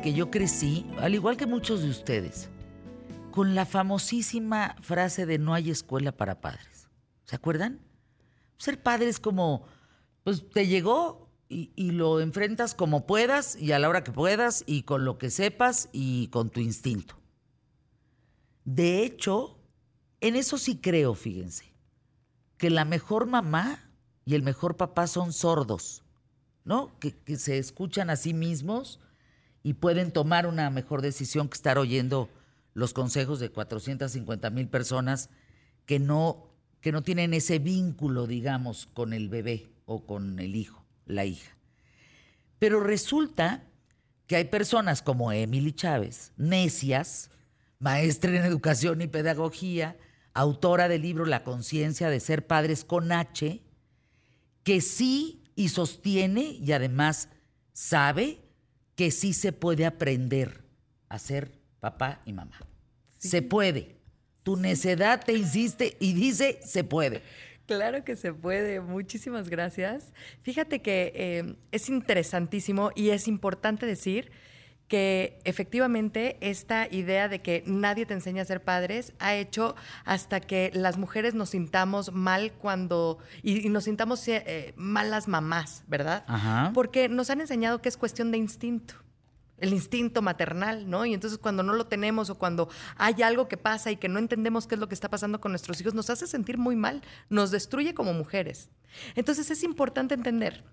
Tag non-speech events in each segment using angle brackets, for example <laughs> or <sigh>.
que yo crecí, al igual que muchos de ustedes, con la famosísima frase de no hay escuela para padres. ¿Se acuerdan? Ser padre es como, pues te llegó y, y, lo enfrentas como puedas y a la hora que puedas y con lo que sepas y con tu instinto. De hecho, en eso sí creo, fíjense, que la mejor mamá y el mejor papá son sordos, ¿no? Que, que se escuchan a sí mismos y pueden tomar una mejor decisión que estar oyendo los consejos de 450 mil personas que no, que no tienen ese vínculo, digamos, con el bebé o con el hijo, la hija. Pero resulta que hay personas como Emily Chávez, necias, maestra en educación y pedagogía, autora del libro La conciencia de ser padres con H, que sí y sostiene y además sabe que sí se puede aprender a ser papá y mamá. Sí. Se puede. Tu necedad te insiste y dice, se puede. Claro que se puede. Muchísimas gracias. Fíjate que eh, es interesantísimo y es importante decir que efectivamente esta idea de que nadie te enseña a ser padres ha hecho hasta que las mujeres nos sintamos mal cuando y, y nos sintamos eh, malas mamás, ¿verdad? Ajá. Porque nos han enseñado que es cuestión de instinto el instinto maternal, ¿no? Y entonces cuando no lo tenemos o cuando hay algo que pasa y que no entendemos qué es lo que está pasando con nuestros hijos, nos hace sentir muy mal, nos destruye como mujeres. Entonces es importante entender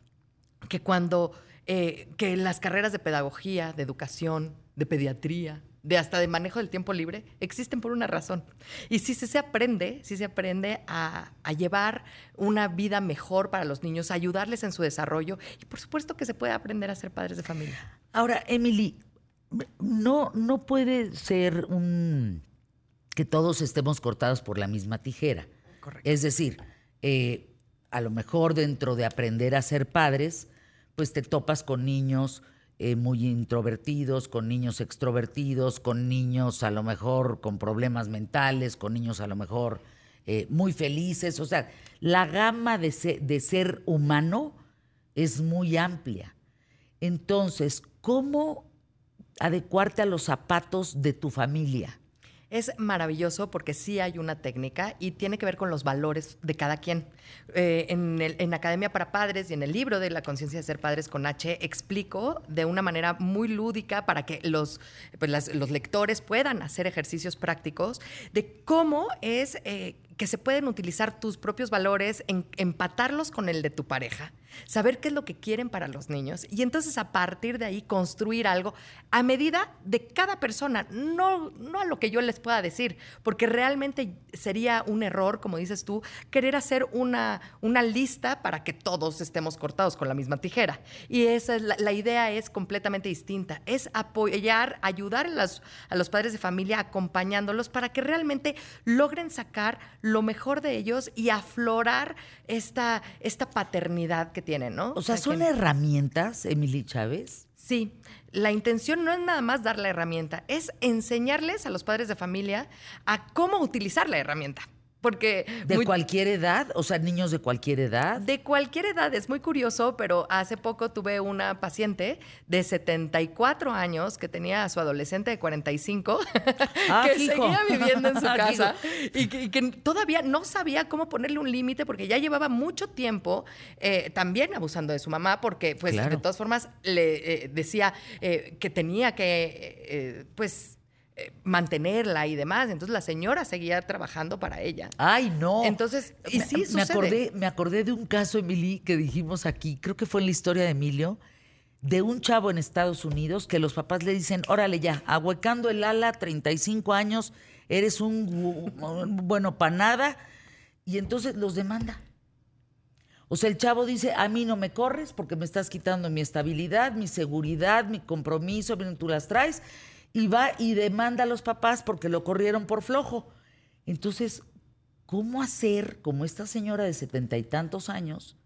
que cuando eh, que las carreras de pedagogía, de educación, de pediatría, de hasta de manejo del tiempo libre, existen por una razón. Y si se, se aprende, si se aprende a, a, llevar una vida mejor para los niños, a ayudarles en su desarrollo, y por supuesto que se puede aprender a ser padres de familia. Ahora, Emily, no, no puede ser un que todos estemos cortados por la misma tijera. Correcto. Es decir, eh, a lo mejor dentro de aprender a ser padres, pues te topas con niños eh, muy introvertidos, con niños extrovertidos, con niños a lo mejor con problemas mentales, con niños a lo mejor eh, muy felices. O sea, la gama de ser, de ser humano es muy amplia. Entonces, ¿cómo adecuarte a los zapatos de tu familia? Es maravilloso porque sí hay una técnica y tiene que ver con los valores de cada quien. Eh, en, en, Academia para Padres y en el libro de La conciencia de ser padres con H explico de una manera muy lúdica para que los, pues los lectores puedan hacer ejercicios prácticos de cómo es eh, que se pueden utilizar tus propios valores, en, empatarlos con el de tu pareja, saber qué es lo que quieren para los niños y entonces a partir de ahí construir algo a medida de cada persona, no, no a lo que yo les pueda decir, porque realmente sería un error, como dices tú, querer hacer una, una lista para que todos estemos cortados con la misma tijera. Y esa es la, idea es completamente distinta, es apoyar, ayudar a los, a los padres de familia acompañándolos para que realmente logren sacar mejor de ellos y aflorar esta, esta paternidad que tienen, ¿no? O sea, ¿son herramientas, Emily Chávez? Sí, la intención no es nada más dar la herramienta, es enseñarles a los padres de familia a cómo utilizar la herramienta. Porque ¿De muy, cualquier edad? O sea, niños de cualquier edad. De cualquier edad, es muy curioso, pero hace poco tuve una paciente de 74 años que tenía a su adolescente de 45 ah, que hijo. seguía viviendo en su <laughs> casa y que, y que, todavía no sabía cómo ponerle un límite porque ya llevaba mucho tiempo eh, también abusando de su mamá porque, pues, claro. de todas formas, le eh, decía eh, que tenía que, pues, mantenerla y demás. Entonces la señora seguía trabajando para ella. Ay, no. Entonces, y me, sí me sucede. acordé, me acordé de un caso, Emily, que dijimos aquí, creo que fue en la historia de Emilio, de un chavo en Estados Unidos que los papás le dicen, órale ya, ahuecando el ala, 35 años, eres un, bueno, para nada, y entonces los demanda. O sea, el chavo dice, a mí no me corres porque me estás quitando mi estabilidad, mi seguridad, mi compromiso, tú las traes, y va y demanda a los papás porque lo corrieron por flojo. Entonces, ¿cómo hacer, como esta señora de setenta y tantos años,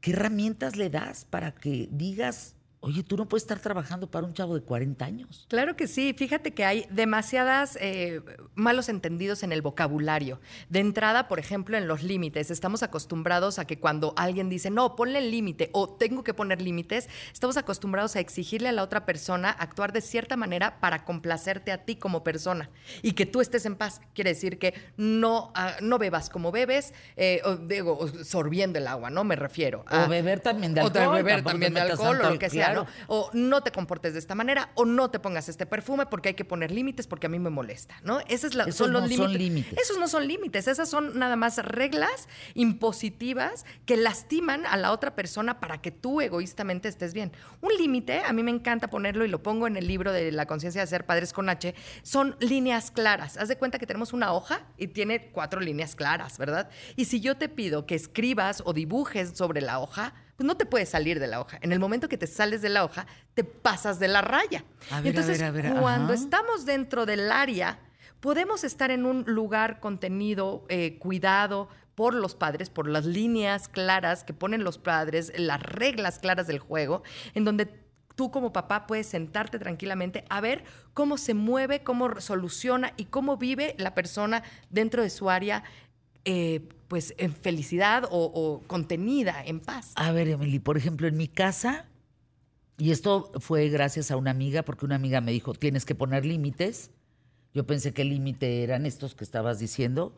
qué herramientas le das para que digas, Oye, tú no puedes estar trabajando para un chavo de 40 años. Claro que sí. Fíjate que hay demasiadas eh, malos entendidos en el vocabulario. De entrada, por ejemplo, en los límites. Estamos acostumbrados a que cuando alguien dice, no, ponle el límite o tengo que poner límites, estamos acostumbrados a exigirle a la otra persona actuar de cierta manera para complacerte a ti como persona y que tú estés en paz. Quiere decir que no, ah, no bebas como bebes, eh, o, digo, sorbiendo el agua, ¿no? Me refiero. o beber también de alcohol. O beber también de alcohol o lo que sea o no te comportes de esta manera, o no te pongas este perfume porque hay que poner límites porque a mí me molesta, ¿no? Esa es la, Esos son los no límites. son límites. Esos no son límites, esas son nada más reglas impositivas que lastiman a la otra persona para que tú egoístamente estés bien. Un límite, a mí me encanta ponerlo y lo pongo en el libro de La conciencia de ser padres con H, son líneas claras. Haz de cuenta que tenemos una hoja y tiene cuatro líneas claras, ¿verdad? Y si yo te pido que escribas o dibujes sobre la hoja, pues no te puedes salir de la hoja. En el momento que te sales de la hoja, te pasas de la raya. A ver, Entonces, a ver, a ver, cuando ajá. estamos dentro del área, podemos estar en un lugar contenido, eh, cuidado por los padres, por las líneas claras que ponen los padres, las reglas claras del juego, en donde tú como papá puedes sentarte tranquilamente a ver cómo se mueve, cómo soluciona y cómo vive la persona dentro de su área, eh, pues en felicidad o, contenida, en paz. A ver, Emily, por ejemplo, en mi casa, y esto fue gracias a una amiga, porque una amiga me dijo, tienes que poner límites. Yo pensé que el límite eran estos que estabas diciendo,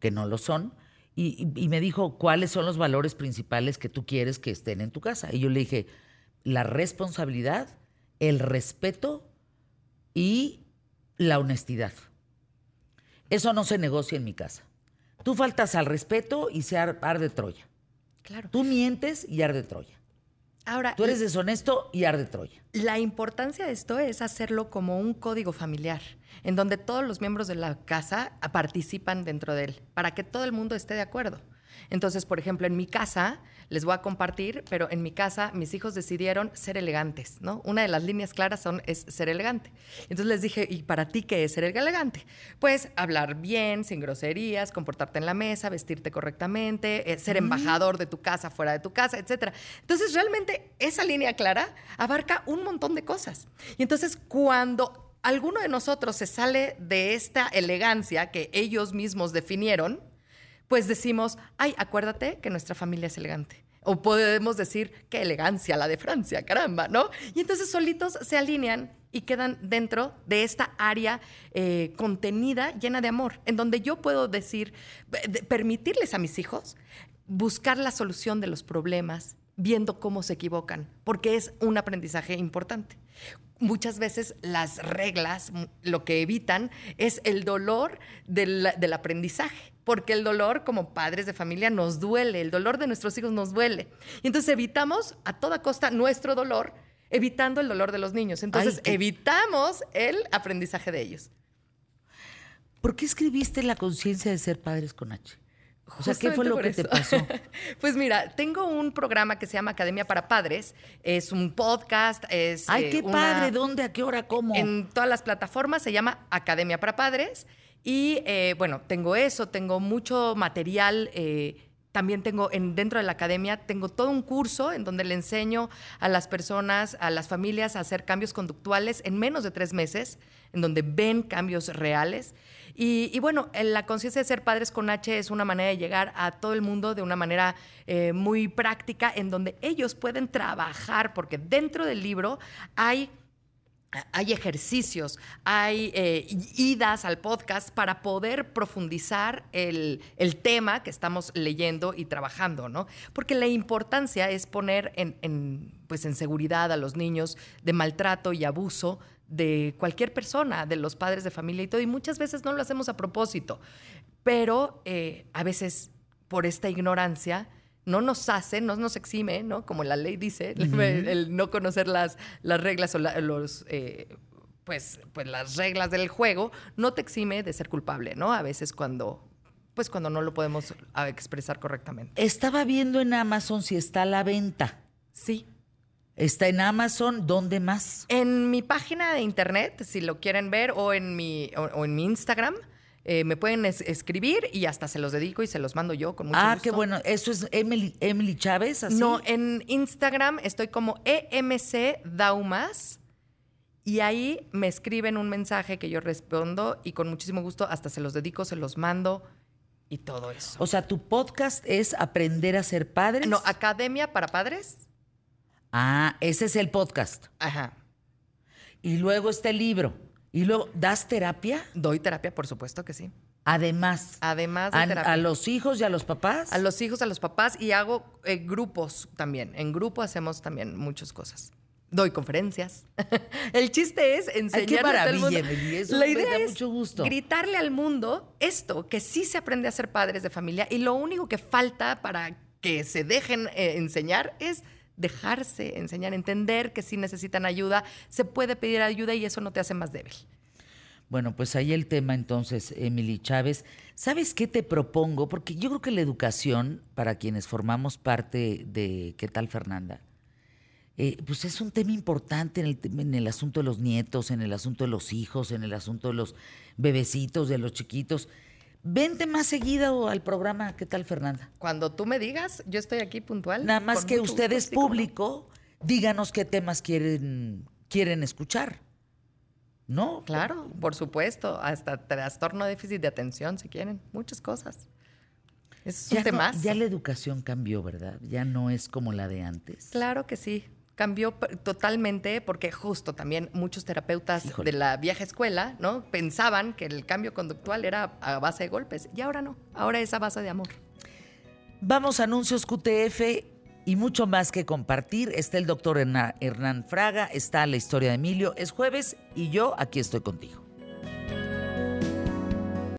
que no lo son. Y me dijo, ¿cuáles son los valores principales que tú quieres que estén en tu casa? Y yo le dije, la responsabilidad, el respeto y la honestidad. Eso no se negocia en mi casa. Tú faltas al respeto y se ar- arde Troya. Claro. Tú mientes y arde Troya. Ahora, Tú eres deshonesto y arde Troya. La importancia de esto es hacerlo como un código familiar, en donde todos los miembros de la casa participan dentro de él, para que todo el mundo esté de acuerdo. Entonces, por ejemplo, en mi casa, les voy a compartir, pero en mi casa mis hijos decidieron ser elegantes, ¿no? Una de las líneas claras son, es ser elegante. Entonces les dije, ¿y para ti qué es ser elegante? Pues hablar bien, sin groserías, comportarte en la mesa, vestirte correctamente, eh, ser embajador de tu casa, fuera de tu casa, etc. Entonces, realmente esa línea clara abarca un montón de cosas. Y entonces, cuando alguno de nosotros se sale de esta elegancia que ellos mismos definieron, pues decimos, ay, acuérdate que nuestra familia es elegante. O podemos decir, qué elegancia la de Francia, caramba, ¿no? Y entonces solitos se alinean y quedan dentro de esta área eh, contenida, llena de amor, en donde yo puedo decir, de- permitirles a mis hijos buscar la solución de los problemas, viendo cómo se equivocan, porque es un aprendizaje importante. Muchas veces las reglas lo que evitan es el dolor del aprendizaje, porque el dolor como padres de familia nos duele, el dolor de nuestros hijos nos duele. Y entonces evitamos a toda costa nuestro dolor, evitando el dolor de los niños. Entonces evitamos el aprendizaje de ellos. ¿Por qué escribiste la conciencia de ser padres con H? O sea, ¿qué fue lo que te pasó? <laughs> pues mira, tengo un programa que se llama Academia para Padres. Es un podcast, es. Ay, eh, qué una- padre, ¿dónde, a qué hora, cómo? En todas las plataformas se llama Academia para Padres. Y eh, bueno, tengo eso, tengo mucho material. eh, también tengo en, dentro de la academia, tengo todo un curso en donde le enseño a las personas, a las familias a hacer cambios conductuales en menos de tres meses, en donde ven cambios reales. Y, bueno, en la conciencia de ser padres con H es una manera de llegar a todo el mundo de una manera eh, muy práctica, en donde ellos pueden trabajar, porque dentro del libro hay hay ejercicios, hay eh, idas al podcast para poder profundizar el, el tema que estamos leyendo y trabajando, ¿no? Porque la importancia es poner en, pues en seguridad a los niños de maltrato y abuso de cualquier persona, de los padres de familia y todo. Y muchas veces no lo hacemos a propósito, pero eh, a veces por esta ignorancia no nos hace, no nos exime, ¿no? Como la ley dice, <laughs> el, el no conocer las, las reglas o la- los, eh, pues, pues las reglas del juego, no te exime de ser culpable, ¿no? A veces cuando, pues cuando no lo podemos expresar correctamente. Estaba viendo en Amazon si está a la venta. Sí. Está en Amazon, ¿dónde más? En mi página de internet, si lo quieren ver, o en mi, o, o en mi Instagram, Eh, me pueden es- escribir y hasta se los dedico y se los mando yo con mucho ah, gusto. qué bueno. Eso es Emily, Emily Chávez, así. No, en Instagram estoy como EMC Daumas y ahí me escriben un mensaje que yo respondo y con muchísimo gusto hasta se los dedico, se los mando y todo eso. O sea, tu podcast es Aprender a ser padres. No, Academia para Padres. Ah, ese es el podcast. Ajá. Y luego está el libro. Y luego, ¿das terapia? Doy terapia, por supuesto que sí. Además. Además de a, terapia. a los hijos y a los papás. A los hijos, a los papás y hago eh, grupos también. En grupo hacemos también muchas cosas. Doy conferencias. <laughs> el chiste es enseñarle a todo el mundo. Eso La me idea da es mucho gusto. gritarle al mundo esto, que sí se aprende a ser padres de familia y lo único que falta para que se dejen eh, enseñar es dejarse enseñar, entender que si necesitan ayuda, se puede pedir ayuda y eso no te hace más débil. Bueno, pues ahí el tema entonces, Emily Chávez. ¿Sabes qué te propongo? Porque yo creo que la educación, para quienes formamos parte de ¿Qué tal Fernanda? Eh, pues es un tema importante en el, en el asunto de los nietos, en el asunto de los hijos, en el asunto de los bebecitos, de los chiquitos. Vente más seguido al programa ¿Qué tal Fernanda? Cuando tú me digas, yo estoy aquí puntual. Nada más que ustedes, no. público, díganos qué temas quieren, quieren escuchar. ¿No? Claro, por supuesto. Hasta trastorno déficit de atención, si quieren. Muchas cosas. Es un Ya, no- tema. ya la educación cambió, ¿verdad? Ya no es como la de antes. Claro que sí. Cambió totalmente porque justo también muchos terapeutas Híjole. de la vieja escuela, ¿no? Pensaban que el cambio conductual era a base de golpes y ahora no. Ahora es a base de amor. Vamos a anuncios QTF y mucho más que compartir. Está el doctor Hernán Fraga, está la historia de Emilio. Es jueves y yo aquí estoy contigo.